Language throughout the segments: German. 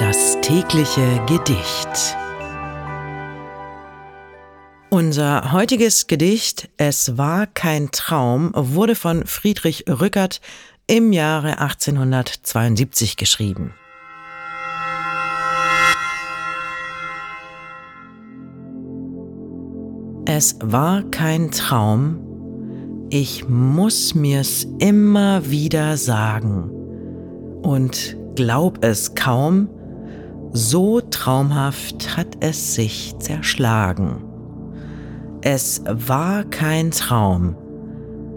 Das tägliche Gedicht. Unser heutiges Gedicht Es war kein Traum wurde von Friedrich Rückert im Jahre 1872 geschrieben. Es war kein Traum, ich muss mir's immer wieder sagen und glaub es kaum, so traumhaft hat es sich zerschlagen. Es war kein Traum,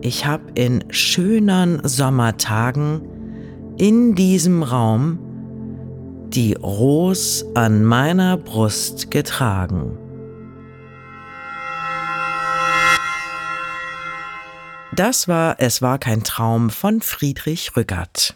ich hab in schönern Sommertagen in diesem Raum die Ros an meiner Brust getragen. Das war Es war kein Traum von Friedrich Rückert.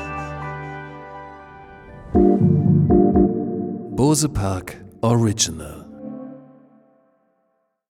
Bose Park Original